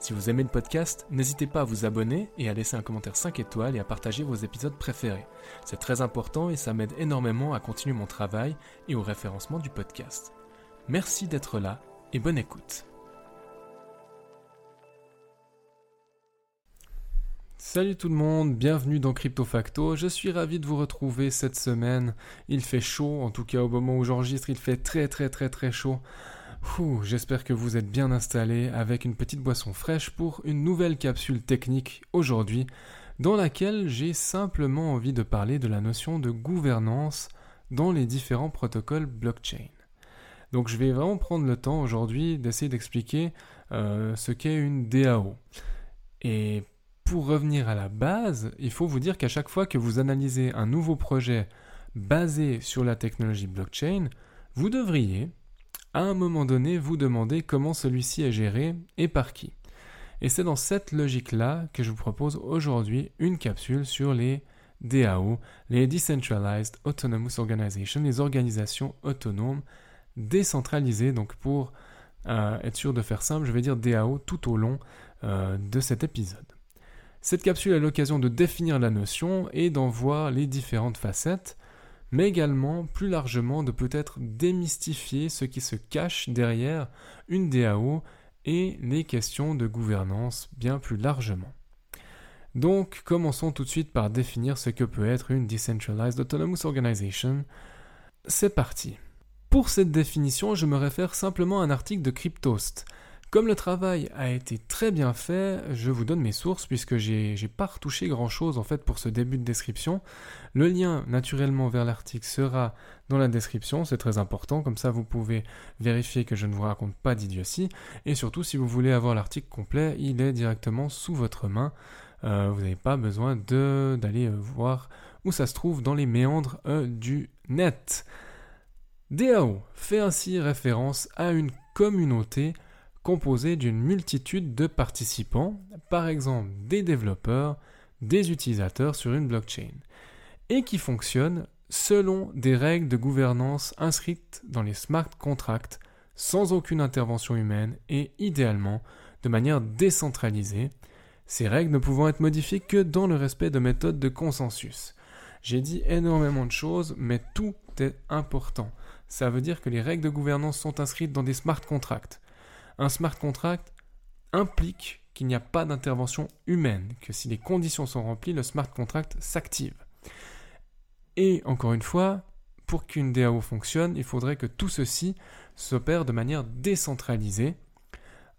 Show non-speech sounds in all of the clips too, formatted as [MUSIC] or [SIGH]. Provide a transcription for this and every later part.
Si vous aimez le podcast, n'hésitez pas à vous abonner et à laisser un commentaire 5 étoiles et à partager vos épisodes préférés. C'est très important et ça m'aide énormément à continuer mon travail et au référencement du podcast. Merci d'être là et bonne écoute. Salut tout le monde, bienvenue dans Crypto Facto. Je suis ravi de vous retrouver cette semaine. Il fait chaud, en tout cas au moment où j'enregistre, il fait très très très très chaud. J'espère que vous êtes bien installés avec une petite boisson fraîche pour une nouvelle capsule technique aujourd'hui dans laquelle j'ai simplement envie de parler de la notion de gouvernance dans les différents protocoles blockchain. Donc je vais vraiment prendre le temps aujourd'hui d'essayer d'expliquer euh, ce qu'est une DAO. Et pour revenir à la base, il faut vous dire qu'à chaque fois que vous analysez un nouveau projet basé sur la technologie blockchain, vous devriez, à un moment donné vous demandez comment celui-ci est géré et par qui. Et c'est dans cette logique-là que je vous propose aujourd'hui une capsule sur les DAO, les Decentralized Autonomous Organizations, les organisations autonomes décentralisées. Donc pour euh, être sûr de faire simple, je vais dire DAO tout au long euh, de cet épisode. Cette capsule est l'occasion de définir la notion et d'en voir les différentes facettes mais également plus largement de peut-être démystifier ce qui se cache derrière une DAO et les questions de gouvernance bien plus largement. Donc commençons tout de suite par définir ce que peut être une Decentralized Autonomous Organization. C'est parti. Pour cette définition, je me réfère simplement à un article de Cryptost, comme le travail a été très bien fait, je vous donne mes sources puisque j'ai pas retouché grand chose en fait pour ce début de description. Le lien naturellement vers l'article sera dans la description, c'est très important, comme ça vous pouvez vérifier que je ne vous raconte pas d'idiotie. Et surtout si vous voulez avoir l'article complet, il est directement sous votre main. Euh, vous n'avez pas besoin d'aller euh, voir où ça se trouve dans les méandres euh, du net. DAO fait ainsi référence à une communauté composé d'une multitude de participants, par exemple des développeurs, des utilisateurs sur une blockchain, et qui fonctionne selon des règles de gouvernance inscrites dans les smart contracts sans aucune intervention humaine et idéalement de manière décentralisée, ces règles ne pouvant être modifiées que dans le respect de méthodes de consensus. J'ai dit énormément de choses, mais tout est important. Ça veut dire que les règles de gouvernance sont inscrites dans des smart contracts. Un smart contract implique qu'il n'y a pas d'intervention humaine, que si les conditions sont remplies, le smart contract s'active. Et encore une fois, pour qu'une DAO fonctionne, il faudrait que tout ceci s'opère de manière décentralisée.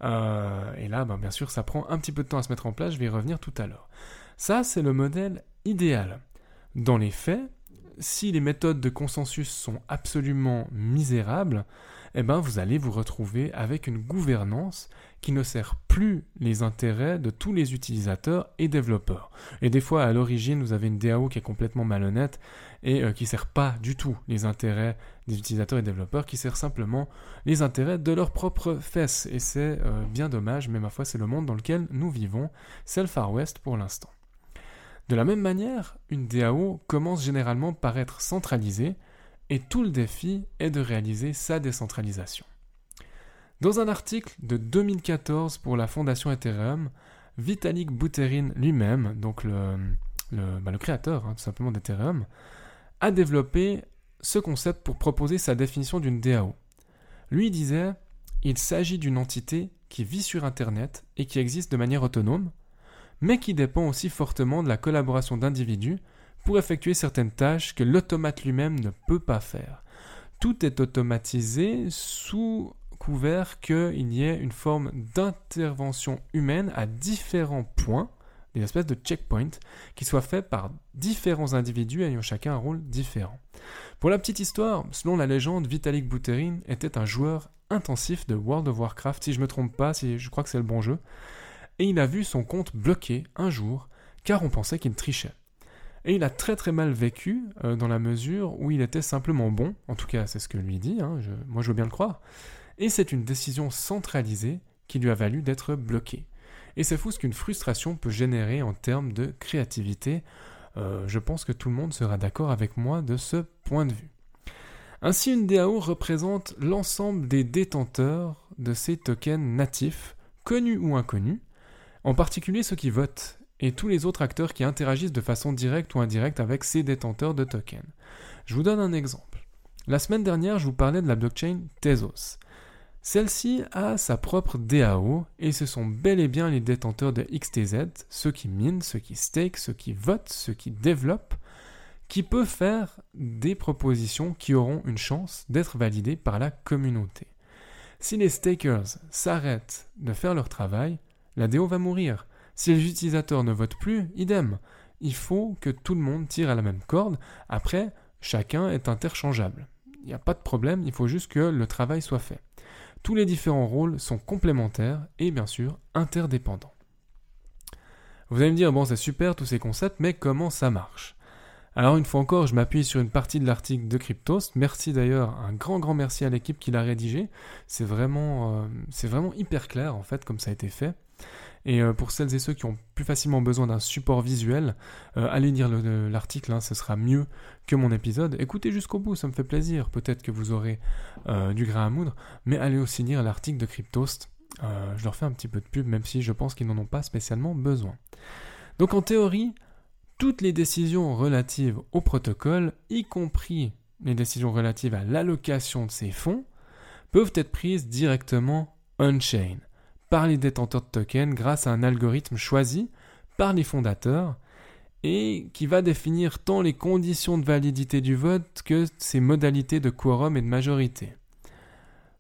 Euh, et là, ben, bien sûr, ça prend un petit peu de temps à se mettre en place, je vais y revenir tout à l'heure. Ça, c'est le modèle idéal. Dans les faits, si les méthodes de consensus sont absolument misérables, eh ben vous allez vous retrouver avec une gouvernance qui ne sert plus les intérêts de tous les utilisateurs et développeurs. Et des fois, à l'origine, vous avez une DAO qui est complètement malhonnête et euh, qui ne sert pas du tout les intérêts des utilisateurs et développeurs, qui sert simplement les intérêts de leurs propres fesses. Et c'est euh, bien dommage, mais ma foi, c'est le monde dans lequel nous vivons. C'est le Far West pour l'instant. De la même manière, une DAO commence généralement par être centralisée, et tout le défi est de réaliser sa décentralisation. Dans un article de 2014 pour la fondation Ethereum, Vitalik Buterin lui-même, donc le, bah, créateur hein, tout simplement d'Ethereum, a développé ce concept pour proposer sa définition d'une DAO. Lui disait Il s'agit d'une entité qui vit sur Internet et qui existe de manière autonome, mais qui dépend aussi fortement de la collaboration d'individus pour effectuer certaines tâches que l'automate lui-même ne peut pas faire. Tout est automatisé sous couvert qu'il y ait une forme d'intervention humaine à différents points, des espèces de checkpoints, qui soient faits par différents individus ayant chacun un rôle différent. Pour la petite histoire, selon la légende, Vitalik Buterin était un joueur intensif de World of Warcraft, si je ne me trompe pas, si je crois que c'est le bon jeu, et il a vu son compte bloqué un jour car on pensait qu'il trichait. Et il a très très mal vécu euh, dans la mesure où il était simplement bon, en tout cas c'est ce que lui dit, hein, moi je veux bien le croire, et c'est une décision centralisée qui lui a valu d'être bloqué. Et c'est fou ce qu'une frustration peut générer en termes de créativité. Euh, je pense que tout le monde sera d'accord avec moi de ce point de vue. Ainsi, une DAO représente l'ensemble des détenteurs de ces tokens natifs, connus ou inconnus, en particulier ceux qui votent, et tous les autres acteurs qui interagissent de façon directe ou indirecte avec ces détenteurs de tokens. Je vous donne un exemple. La semaine dernière, je vous parlais de la blockchain Tezos. Celle-ci a sa propre DAO et ce sont bel et bien les détenteurs de XTZ, ceux qui minent, ceux qui stake, ceux qui votent, ceux qui développent, qui peuvent faire des propositions qui auront une chance d'être validées par la communauté. Si les stakers s'arrêtent de faire leur travail, la DAO va mourir. Si les utilisateurs ne votent plus, idem. Il faut que tout le monde tire à la même corde. Après, chacun est interchangeable. Il n'y a pas de problème, il faut juste que le travail soit fait. Tous les différents rôles sont complémentaires et bien sûr interdépendants. Vous allez me dire, bon c'est super tous ces concepts, mais comment ça marche? Alors une fois encore, je m'appuie sur une partie de l'article de Cryptost. Merci d'ailleurs, un grand grand merci à l'équipe qui l'a rédigé. C'est vraiment, euh, c'est vraiment hyper clair en fait comme ça a été fait. Et euh, pour celles et ceux qui ont plus facilement besoin d'un support visuel, euh, allez lire l'article, hein, ce sera mieux que mon épisode. Écoutez jusqu'au bout, ça me fait plaisir. Peut-être que vous aurez euh, du grain à moudre, mais allez aussi lire l'article de Cryptost. je leur fais un petit peu de pub, même si je pense qu'ils n'en ont pas spécialement besoin. Donc en théorie, toutes les décisions relatives au protocole, y compris les décisions relatives à l'allocation de ces fonds, peuvent être prises directement on-chain par les détenteurs de tokens grâce à un algorithme choisi par les fondateurs et qui va définir tant les conditions de validité du vote que ses modalités de quorum et de majorité.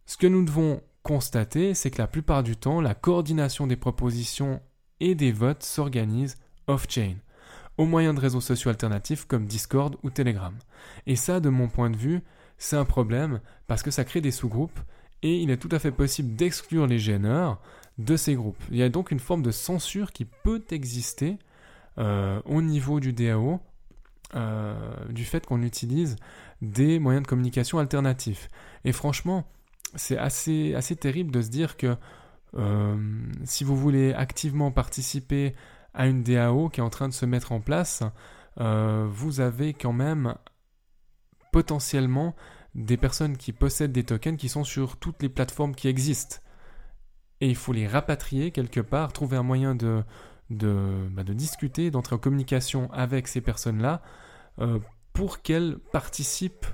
Ce que nous devons constater, c'est que la plupart du temps, la coordination des propositions et des votes s'organise off-chain, au moyen de réseaux sociaux alternatifs comme Discord ou Telegram. Et ça, de mon point de vue, c'est un problème parce que ça crée des sous-groupes et il est tout à fait possible d'exclure les gêneurs de ces groupes. Il y a donc une forme de censure qui peut exister euh, au niveau du DAO euh, du fait qu'on utilise des moyens de communication alternatifs. Et franchement, c'est assez, assez terrible de se dire que euh, si vous voulez activement participer à une DAO qui est en train de se mettre en place, vous avez quand même potentiellement des personnes qui possèdent des tokens qui sont sur toutes les plateformes qui existent. Et il faut les rapatrier quelque part, trouver un moyen de, bah, discuter, d'entrer en communication avec ces personnes-là euh, pour qu'elles participent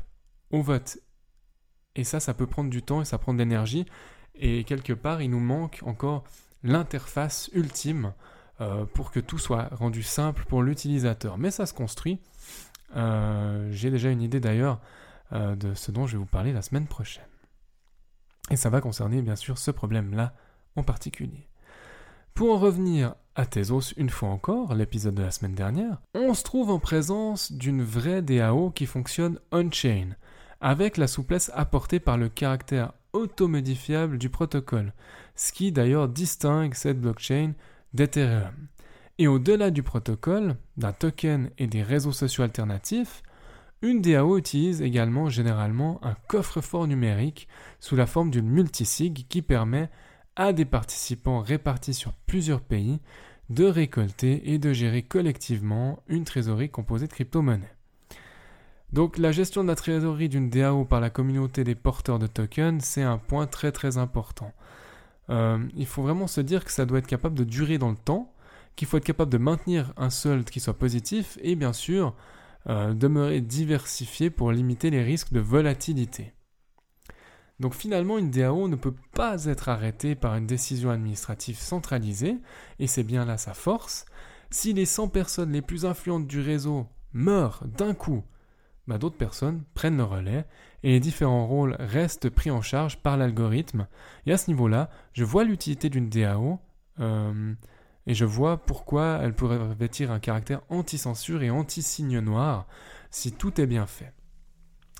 au vote. Et ça, ça peut prendre du temps et ça prend de l'énergie. Et quelque part, il nous manque encore l'interface ultime euh, pour que tout soit rendu simple pour l'utilisateur. Mais ça se construit. Euh, j'ai déjà une idée d'ailleurs euh, de ce dont je vais vous parler la semaine prochaine. Et ça va concerner bien sûr ce problème-là en particulier. Pour en revenir à Tezos une fois encore, l'épisode de la semaine dernière, on se trouve en présence d'une vraie DAO qui fonctionne on-chain, avec la souplesse apportée par le caractère automodifiable du protocole, ce qui d'ailleurs distingue cette blockchain d'Ethereum. Et au-delà du protocole, d'un token et des réseaux sociaux alternatifs, une DAO utilise également généralement un coffre-fort numérique sous la forme d'une multisig qui permet à des participants répartis sur plusieurs pays de récolter et de gérer collectivement une trésorerie composée de crypto-monnaies. Donc la gestion de la trésorerie d'une DAO par la communauté des porteurs de tokens, c'est un point très très important. Euh, il faut vraiment se dire que ça doit être capable de durer dans le temps, qu'il faut être capable de maintenir un solde qui soit positif et bien sûr euh, demeurer diversifié pour limiter les risques de volatilité. Donc finalement, une DAO ne peut pas être arrêtée par une décision administrative centralisée, et c'est bien là sa force. Si les 100 personnes les plus influentes du réseau meurent d'un coup, bah, d'autres personnes prennent le relais et les différents rôles restent pris en charge par l'algorithme. Et à ce niveau-là, je vois l'utilité d'une DAO. Euh, et je vois pourquoi elle pourrait revêtir un caractère anti-censure et anti-signe noir si tout est bien fait.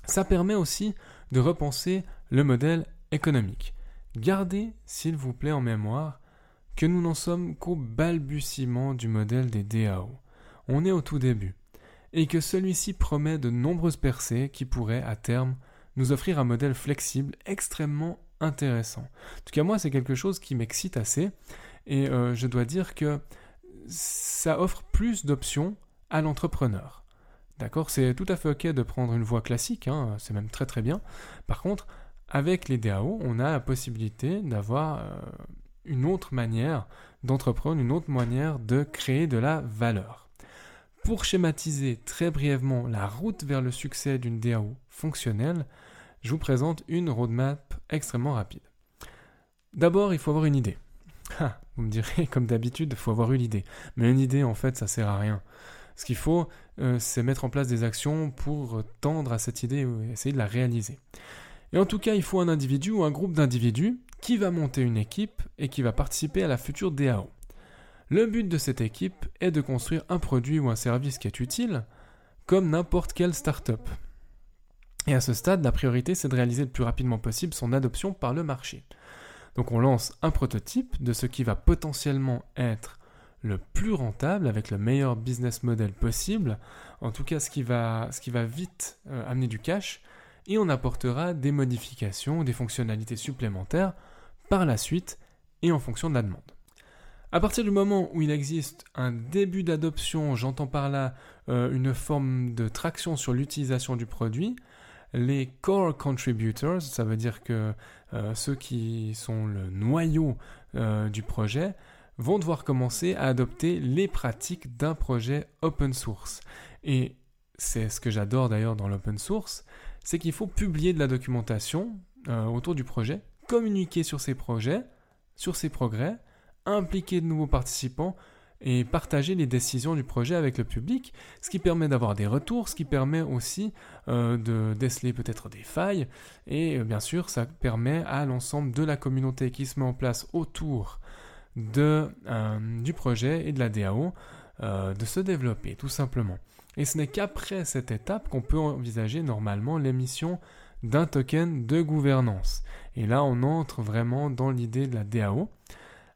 Ça permet aussi de repenser le modèle économique. Gardez, s'il vous plaît, en mémoire que nous n'en sommes qu'au balbutiement du modèle des DAO. on est au tout début, et que celui-ci promet de nombreuses percées qui pourraient, à terme, nous offrir un modèle flexible extrêmement intéressant. En tout cas, moi, c'est quelque chose qui m'excite assez, et euh, je dois dire que ça offre plus d'options à l'entrepreneur. D'accord? C'est tout à fait ok de prendre une voie classique, hein, c'est même très très bien. Par contre, avec les DAO, on a la possibilité d'avoir euh, une autre manière d'entreprendre, une autre manière de créer de la valeur. Pour schématiser très brièvement la route vers le succès d'une DAO fonctionnelle, je vous présente une roadmap extrêmement rapide. D'abord, il faut avoir une idée. Ah, vous me direz, [LAUGHS] comme d'habitude, il faut avoir eu l'idée. Mais une idée, en fait, ça sert à rien. Ce qu'il faut, euh, c'est mettre en place des actions pour tendre à cette idée et essayer de la réaliser. Et en tout cas, il faut un individu ou un groupe d'individus qui va monter une équipe et qui va participer à la future DAO. Le but de cette équipe est de construire un produit ou un service qui est utile, comme n'importe quelle start-up. Et à ce stade, la priorité, c'est de réaliser le plus rapidement possible son adoption par le marché. Donc on lance un prototype de ce qui va potentiellement être le plus rentable avec le meilleur business model possible, en tout cas ce qui va, vite euh, amener du cash, et on apportera des modifications, des fonctionnalités supplémentaires par la suite et en fonction de la demande. À partir du moment où il existe un début d'adoption, j'entends par là euh, une forme de traction sur l'utilisation du produit, les core contributors, ça veut dire que euh, ceux qui sont le noyau du projet, vont devoir commencer à adopter les pratiques d'un projet open source. Et c'est ce que j'adore d'ailleurs dans l'open source, c'est qu'il faut publier de la documentation euh, autour du projet, communiquer sur ses projets, sur ses progrès, impliquer de nouveaux participants et partager les décisions du projet avec le public, ce qui permet d'avoir des retours, ce qui permet aussi euh, de déceler peut-être des failles, et euh, bien sûr ça permet à l'ensemble de la communauté qui se met en place autour de, euh, du projet et de la DAO de se développer, tout simplement. Et ce n'est qu'après cette étape qu'on peut envisager normalement l'émission d'un token de gouvernance. Et là, on entre vraiment dans l'idée de la DAO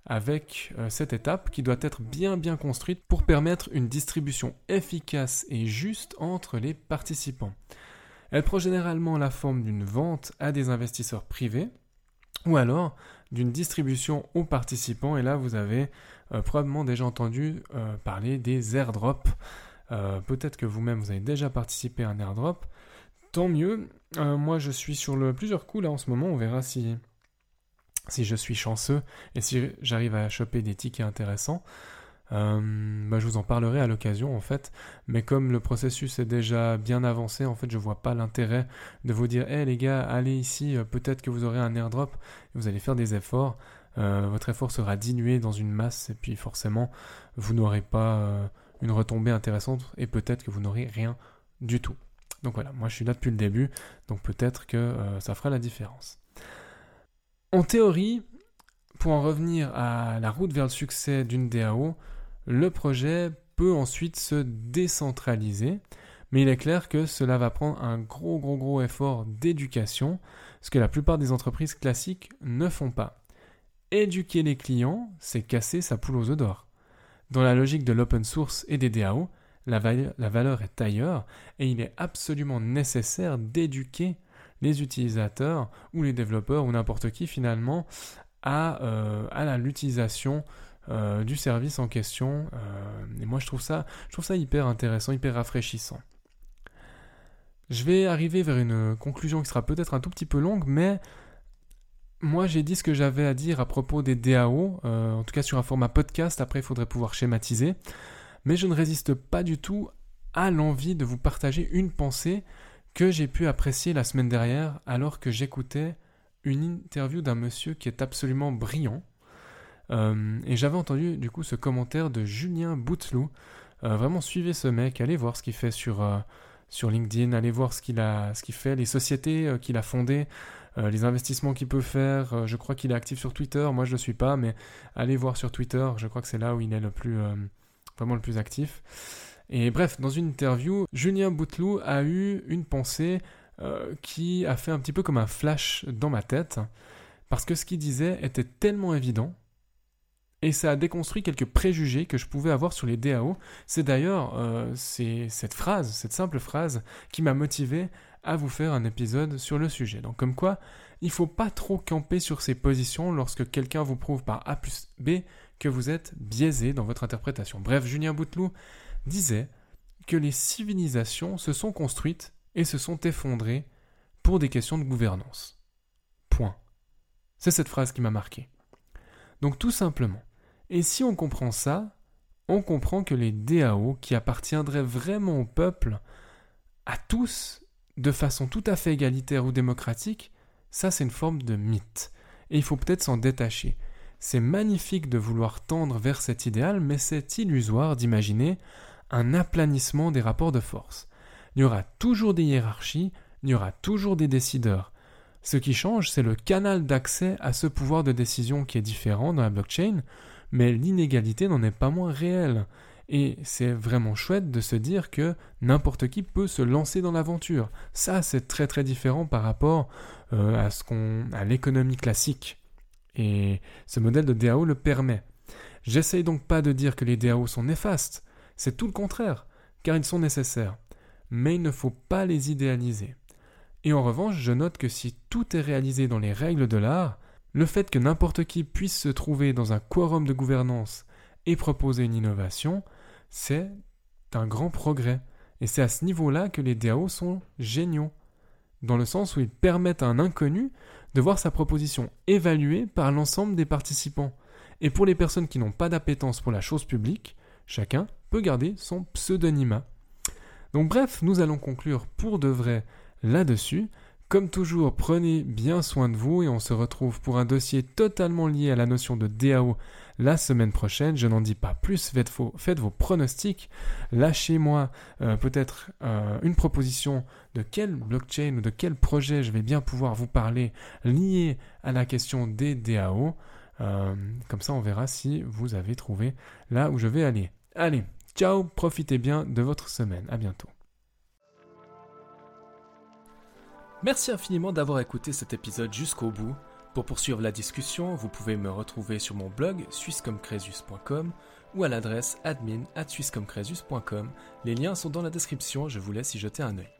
avec euh, cette étape qui doit être bien bien construite pour permettre une distribution efficace et juste entre les participants. Elle prend généralement la forme d'une vente à des investisseurs privés ou alors d'une distribution aux participants. Et là, vous avez euh, probablement déjà entendu euh, parler des airdrops. Peut-être que vous-même, vous avez déjà participé à un airdrop. Tant mieux. moi, je suis sur plusieurs coups là en ce moment. On verra si, si je suis chanceux et si j'arrive à choper des tickets intéressants. Euh, bah, je vous en parlerai à l'occasion en fait, mais comme le processus est déjà bien avancé, en fait je vois pas l'intérêt de vous dire hé les gars, allez ici, euh, peut-être que vous aurez un airdrop, vous allez faire des efforts, euh, votre effort sera dilué dans une masse et puis forcément vous n'aurez pas une retombée intéressante et peut-être que vous n'aurez rien du tout. Donc voilà, moi je suis là depuis le début, donc peut-être que ça fera la différence. En théorie, pour en revenir à la route vers le succès d'une DAO, le projet peut ensuite se décentraliser, mais il est clair que cela va prendre un gros gros gros effort d'éducation, ce que la plupart des entreprises classiques ne font pas. Éduquer les clients, c'est casser sa poule aux œufs d'or. Dans la logique de l'open source et des DAO, la, valeur est ailleurs et il est absolument nécessaire d'éduquer les utilisateurs ou les développeurs ou n'importe qui finalement à, euh, l'utilisation euh, du service en question. Euh, et moi, je trouve, ça, je trouve ça hyper intéressant, hyper rafraîchissant. Je vais arriver vers une conclusion qui sera peut-être un tout petit peu longue, mais moi j'ai dit ce que j'avais à dire à propos des DAO, en tout cas sur un format podcast, après il faudrait pouvoir schématiser, mais je ne résiste pas du tout à l'envie de vous partager une pensée que j'ai pu apprécier la semaine dernière alors que j'écoutais une interview d'un monsieur qui est absolument brillant, euh, et j'avais entendu du coup ce commentaire de Julien Bouteloup. Euh, vraiment suivez ce mec, allez voir ce qu'il fait sur, euh, LinkedIn, allez voir ce qu'il a, fait, les sociétés qu'il a fondées, les investissements qu'il peut faire. je crois qu'il est actif sur Twitter, moi je ne le suis pas, mais allez voir sur Twitter, je crois que c'est là où il est le plus, vraiment le plus actif. Et bref, dans une interview, Julien Bouteloup a eu une pensée qui a fait un petit peu comme un flash dans ma tête, parce que ce qu'il disait était tellement évident, Et ça a déconstruit quelques préjugés que je pouvais avoir sur les DAO. C'est d'ailleurs euh, cette phrase, cette simple phrase, qui m'a motivé à vous faire un épisode sur le sujet. Donc comme quoi, il faut pas trop camper sur ses positions lorsque quelqu'un vous prouve par A plus B que vous êtes biaisé dans votre interprétation. Bref, Julien Bouteloup disait que les civilisations se sont construites et se sont effondrées pour des questions de gouvernance. Point. C'est cette phrase qui m'a marqué. Donc tout simplement. Et si on comprend ça, on comprend que les DAO, qui appartiendraient vraiment au peuple, à tous, de façon tout à fait égalitaire ou démocratique, ça c'est une forme de mythe. Et il faut peut-être s'en détacher. C'est magnifique de vouloir tendre vers cet idéal, mais c'est illusoire d'imaginer un aplanissement des rapports de force. Il y aura toujours des hiérarchies, il y aura toujours des décideurs. Ce qui change, c'est le canal d'accès à ce pouvoir de décision qui est différent dans la blockchain, mais l'inégalité n'en est pas moins réelle. Et c'est vraiment chouette de se dire que n'importe qui peut se lancer dans l'aventure. Ça, c'est très très différent par rapport euh, à ce qu'on, à l'économie classique. Et ce modèle de DAO le permet. J'essaye donc pas de dire que les DAO sont néfastes. C'est tout le contraire, car ils sont nécessaires. Mais il ne faut pas les idéaliser. Et en revanche, je note que si tout est réalisé dans les règles de l'art, le fait que n'importe qui puisse se trouver dans un quorum de gouvernance et proposer une innovation, c'est un grand progrès. Et c'est à ce niveau-là que les DAO sont géniaux, dans le sens où ils permettent à un inconnu de voir sa proposition évaluée par l'ensemble des participants. Et pour les personnes qui n'ont pas d'appétence pour la chose publique, chacun peut garder son pseudonymat. Donc bref, nous allons conclure pour de vrai là-dessus. Comme toujours, prenez bien soin de vous et on se retrouve pour un dossier totalement lié à la notion de DAO la semaine prochaine. Je n'en dis pas plus, faites vos, pronostics. Lâchez-moi euh, peut-être euh, une proposition de quelle blockchain ou de quel projet je vais bien pouvoir vous parler lié à la question des DAO. Euh, comme ça, on verra si vous avez trouvé là où je vais aller. Allez, ciao, profitez bien de votre semaine. À bientôt. Merci infiniment d'avoir écouté cet épisode jusqu'au bout. Pour poursuivre la discussion, vous pouvez me retrouver sur mon blog swisscomcresus.com ou à l'adresse admin at Les liens sont dans la description, je vous laisse y jeter un œil.